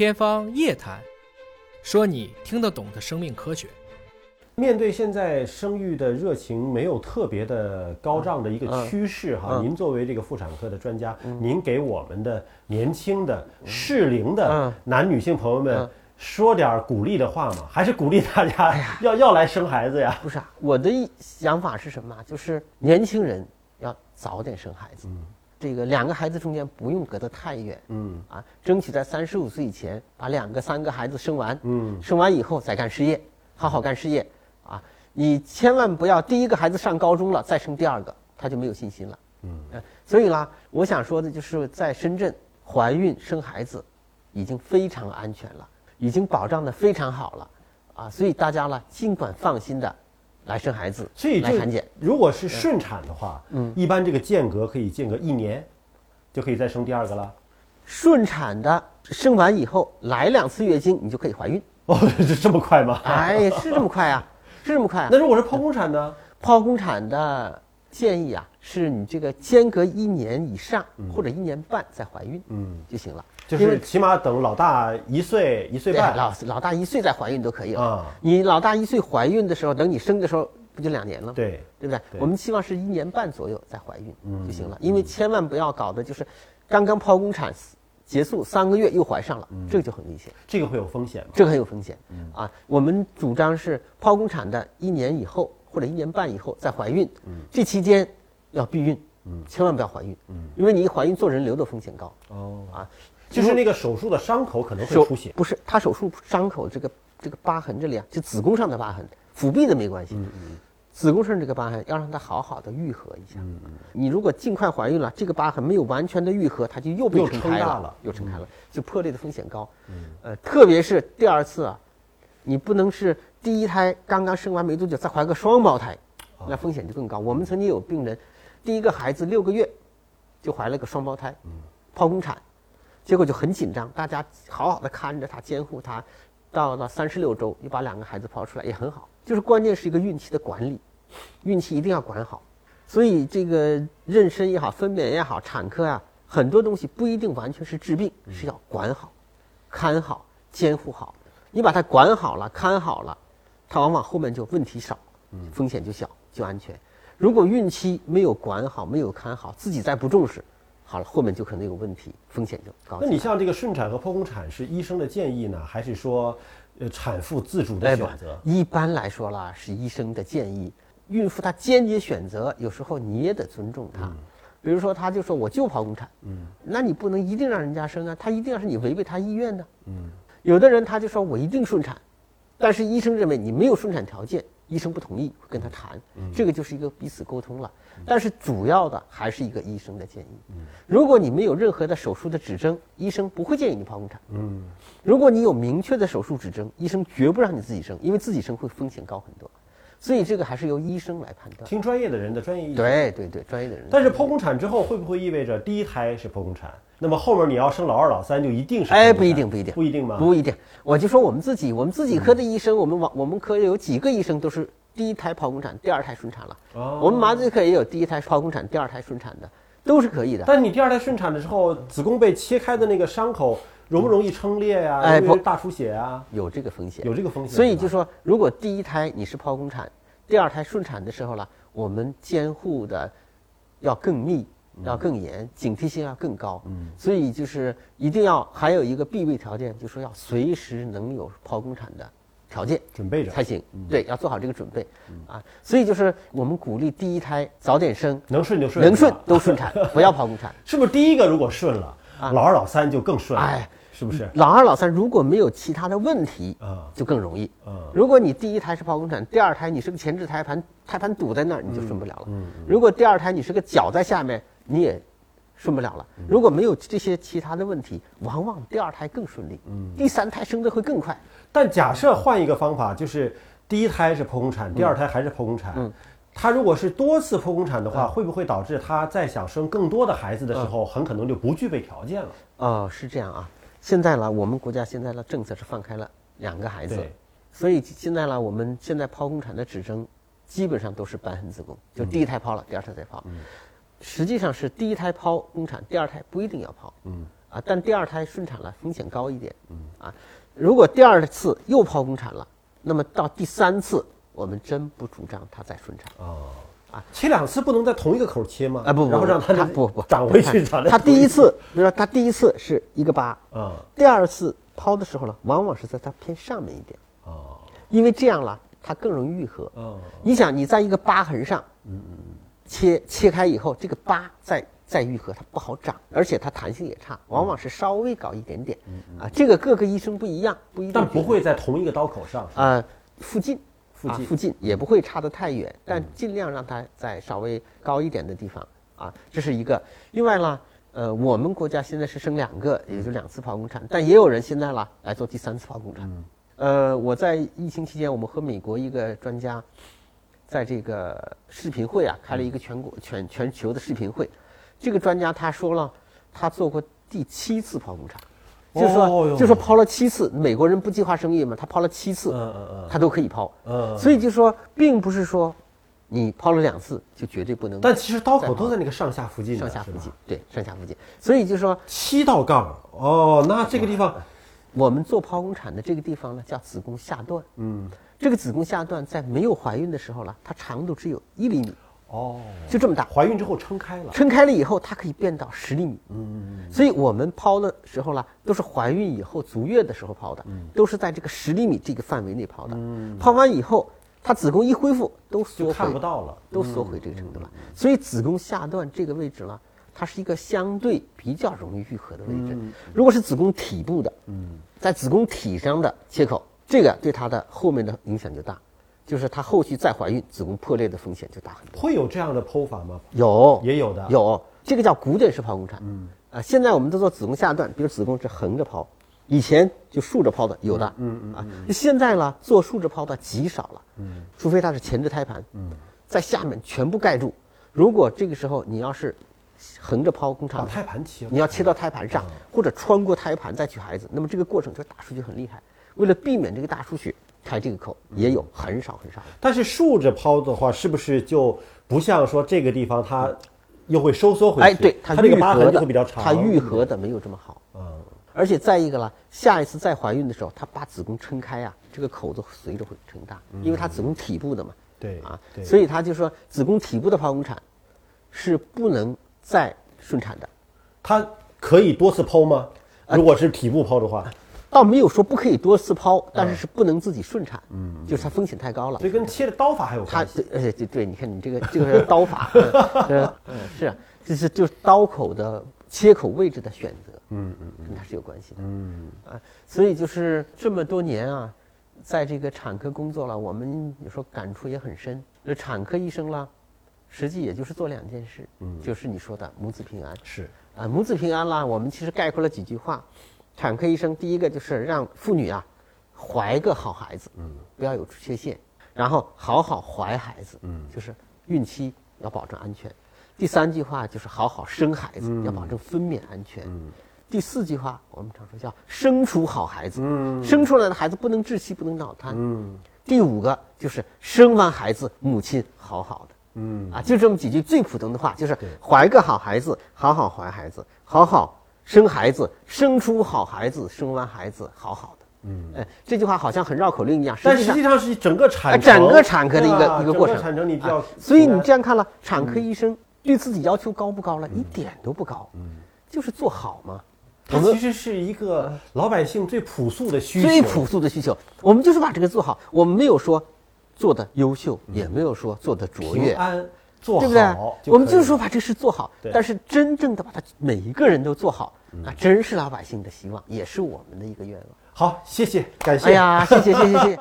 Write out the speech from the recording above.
天方夜谭，说你听得懂的生命科学。面对现在生育的热情没有特别的高涨的一个嗯趋势哈，嗯您作为这个妇产科的专家，您给我们的年轻的适龄的嗯男女性朋友们嗯说点鼓励的话吗？还是鼓励大家要要来生孩子呀？不是啊，我的想法是什么啊？就是年轻人要早点生孩子，这个两个孩子中间不用隔得太远，嗯。啊，争取在三十五岁以前把两个、三个孩子生完，嗯。生完以后再干事业，好好干事业。啊！你千万不要第一个孩子上高中了再生第二个，他就没有信心了。嗯。呃，所以啦，我想说的就是在深圳怀孕生孩子已经非常安全了，已经保障的非常好了，啊，所以大家呢尽管放心的来生孩子，所以就来产检。如果是顺产的话，嗯，一般这个间隔可以间隔一年，就可以再生第二个了。顺产的生完以后来两次月经，你就可以怀孕。哦，这这么快吗？哎，是这么快啊，是这么快啊。那如果是剖宫产呢？剖宫产的建议啊，是你这个间隔一年以上或者一年半再怀孕，嗯，就行了。就是起码等老大一岁一岁半老老大一岁再怀孕都可以了。啊，你老大一岁怀孕的时候，等你生的时候，不就两年了吗？对，对不对？对我们希望是一年半左右再怀孕嗯就行了，因为千万不要搞的就是刚刚剖宫产结束三个月又怀上了，嗯这个就很危险，这个会有风险吗？这个很有风险嗯啊。我们主张是剖宫产的一年以后或者一年半以后再怀孕，这期间要避孕，千万不要怀孕，因为你一怀孕做人流的风险高哦，啊。就是那个手术的伤口可能会出血。不是他手术伤口这个这个疤痕这里啊，就子宫上的疤痕，腹壁的没关系。子宫上这个疤痕要让它好好的愈合一下。你如果尽快怀孕了，这个疤痕没有完全的愈合，它就又被撑开了，又撑开了，就破裂的风险高。呃，特别是第二次啊，你不能是第一胎刚刚生完没多久再怀个双胞胎，那风险就更高。我们曾经有病人，第一个孩子六个月就怀了个双胞胎，剖宫产，结果就很紧张，大家好好的看着他，监护他，到了三十六周又把两个孩子剖出来，也很好。就是关键是一个孕期的管理，孕期一定要管好。所以这个妊娠也好，分娩也好，产科啊，很多东西不一定完全是治病，是要管好、看好、监护好。你把它管好了、看好了，它往往后面就问题少，风险就小，就安全。如果孕期没有管好、没有看好，自己再不重视，好了，后面就可能有问题，风险就高。那你像这个顺产和剖宫产是医生的建议呢，还是说，呃，产妇自主的选择？一般来说啦，是医生的建议。孕妇她坚决选择，有时候你也得尊重她。比如说，她就说我就剖宫产，嗯，那你不能一定让人家生啊，她一定要是你违背她意愿的。嗯，有的人他就说我一定顺产，但是医生认为你没有生产条件，医生不同意，会跟他谈，这个就是一个彼此沟通了。但是主要的还是一个医生的建议。如果你没有任何的手术的指征，医生不会建议你剖宫产。嗯，如果你有明确的手术指征，医生绝不让你自己生，因为自己生会风险高很多。所以这个还是由医生来判断。听专业的人的专业意见。。对对对，专业的人。但是剖宫产之后会不会意味着第一胎是剖宫产？那么后面你要生老二、老三就一定是哎，不一定，不一定，不一定吗？不一定。我就说我们自己，我们自己科的医生，我们往我们科有几个医生都是第一胎剖宫产，第二胎顺产了。哦我们麻醉科也有第一胎剖宫产，第二胎顺产的，都是可以的。但你第二胎顺产的时候，子宫被切开的那个伤口容不容易撑裂呀、哎不大出血啊？有这个风险，有这个风险。所以就说，如果第一胎你是剖宫产，第二胎顺产的时候呢，我们监护的要更密，要更严，警惕性要更高。嗯，所以就是一定要还有一个必备条件，就是说要随时能有剖宫产的条件准备着才行。对，要做好这个准备啊。所以就是我们鼓励第一胎早点生，能顺就顺，能顺都顺产，不要剖宫产。是不是第一个如果顺了，老二、老三就更顺了？哎，是不是？老二、老三如果没有其他的问题啊就更容易。啊如果你第一胎是剖宫产，第二胎你是个前置胎盘，胎盘堵在那儿，你就顺不了了。嗯如果第二胎你是个脚在下面，你也顺不了了。嗯如果没有这些其他的问题，往往第二胎更顺利，嗯第三胎生的会更快。但假设换一个方法，就是第一胎是剖宫产，第二胎还是剖宫产。嗯他如果是多次剖宫产的话，会不会导致他在想生更多的孩子的时候，很可能就不具备条件了？哦，是这样啊。现在呢，我们国家现在的政策是放开了两个孩子，所以现在呢，我们现在剖宫产的指征基本上都是瘢痕子宫，就第一胎剖了，第二胎再剖。实际上是第一胎剖宫产，第二胎不一定要剖。嗯啊，但第二胎顺产了，风险高一点。嗯，啊。如果第二次又剖宫产了，那么到第三次，我们真不主张他再顺产。哦啊，切两次不能在同一个口切吗？啊不不，然后让它他不不长回去，长在他第一次，比如说他第一次是一个疤，啊第二次抛的时候呢，往往是在它偏上面一点，哦因为这样了，它更容易愈合。哦你想，你在一个疤痕上，嗯嗯切切开以后，这个疤再再愈合，它不好长，而且它弹性也差，往往是稍微搞一点点。啊，这个各个医生不一样，不一定但不会在同一个刀口上。啊，附近，附近啊附近也不会差得太远，但尽量让它在稍微高一点的地方啊，这是一个。另外呢，呃，我们国家现在是生两个，也就两次剖宫产，但也有人现在啦来做第三次剖宫产。呃，我在疫情期间，我们和美国一个专家在这个视频会啊开了一个全国全全球的视频会，这个专家他说了，他做过第七次剖宫产。就是说，就是说抛了七次，美国人不计划生育嘛，他抛了七次，嗯嗯嗯。他都可以抛。嗯所以就说，并不是说你抛了两次就绝对不能但其实刀口都在那个上下附近上下附近，对上下附近。所以就说，七道杠。哦，那这个地方我们做剖宫产的这个地方呢，叫子宫下段。嗯。这个子宫下段在没有怀孕的时候呢，它长度只有一厘米，哦，就这么大。怀孕之后撑开了，撑开了以后，它可以变到十厘米。嗯嗯，所以我们抛的时候呢，都是怀孕以后足月的时候抛的，都是在这个十厘米这个范围内抛的。嗯抛完以后，它子宫一恢复，都缩回看不到了。都缩回这个程度了。所以子宫下段这个位置呢，它是一个相对比较容易愈合的位置。如果是子宫体部的，嗯在子宫体上的切口，这个对它的后面的影响就大，就是她后续再怀孕，子宫破裂的风险就大很多。会有这样的剖法吗？有也有的有这个叫古典式剖宫产。嗯啊，现在我们都做子宫下段，比如子宫是横着剖，以前就竖着剖的有的。嗯嗯啊，现在呢做竖着剖的极少了。嗯，除非它是前置胎盘。嗯，在下面全部盖住。如果这个时候你要是横着剖宫产把产，胎盘切了，你要切到胎盘上，或者穿过胎盘再取孩子，那么这个过程就大出血很厉害。为了避免这个大出血，开这个口也有很少很少。但是竖着抛的话，是不是就不像说这个地方它又会收缩回去？哎，对，它这个疤痕就会比较长。它愈合的没有这么好。嗯，而且再一个呢，下一次再怀孕的时候，她把子宫撑开啊，这个口子随着会撑大，因为它子宫体部的嘛。对啊，对所以他就说子宫体部的剖宫产是不能再顺产的，它可以多次剖吗？啊如果是体部剖的话，倒没有说不可以多次剖，但是是不能自己顺产，嗯，就是它风险太高了所。以跟切的刀法还有它关系。对，对对，你看你这个这个是刀法，嗯呃嗯是啊，就是就是刀口的切口位置的选择，嗯嗯，跟它是有关系的，嗯啊，所以就是这么多年啊，在这个产科工作了，我们有时候感触也很深。这产科医生啦，实际也就是做两件事，嗯，就是你说的母子平安，是啊，母子平安啦，我们其实概括了几句话。产科医生第一个就是让妇女啊怀个好孩子，嗯，不要有缺陷，然后好好怀孩子，嗯，就是孕期要保证安全。第三句话就是好好生孩子，要保证分娩安全。第四句话我们常说叫生出好孩子，生出来的孩子不能窒息，不能脑瘫。第五个就是生完孩子，母亲好好的。嗯啊，就这么几句最普通的话，就是怀个好孩子，好好怀孩子，好好生孩子，生出好孩子，生完孩子好好的。嗯，哎，这句话好像很绕口令一样，但实际上实际上是整个产整个产科的一个一个过程整个产程你比较啊，所以你这样看了，产科医生对自己要求高不高了？一点都不高，嗯就是做好嘛。它其实是一个老百姓最朴素的需求，最朴素的需求，我们就是把这个做好。我们没有说做的优秀，也没有说做的卓越，平安做对不对？我们就是说把这事做好，但是真正的把它每一个人都做好，那真是老百姓的希望，也是我们的一个愿望。好，谢谢，感谢。哎呀，谢谢谢谢谢谢。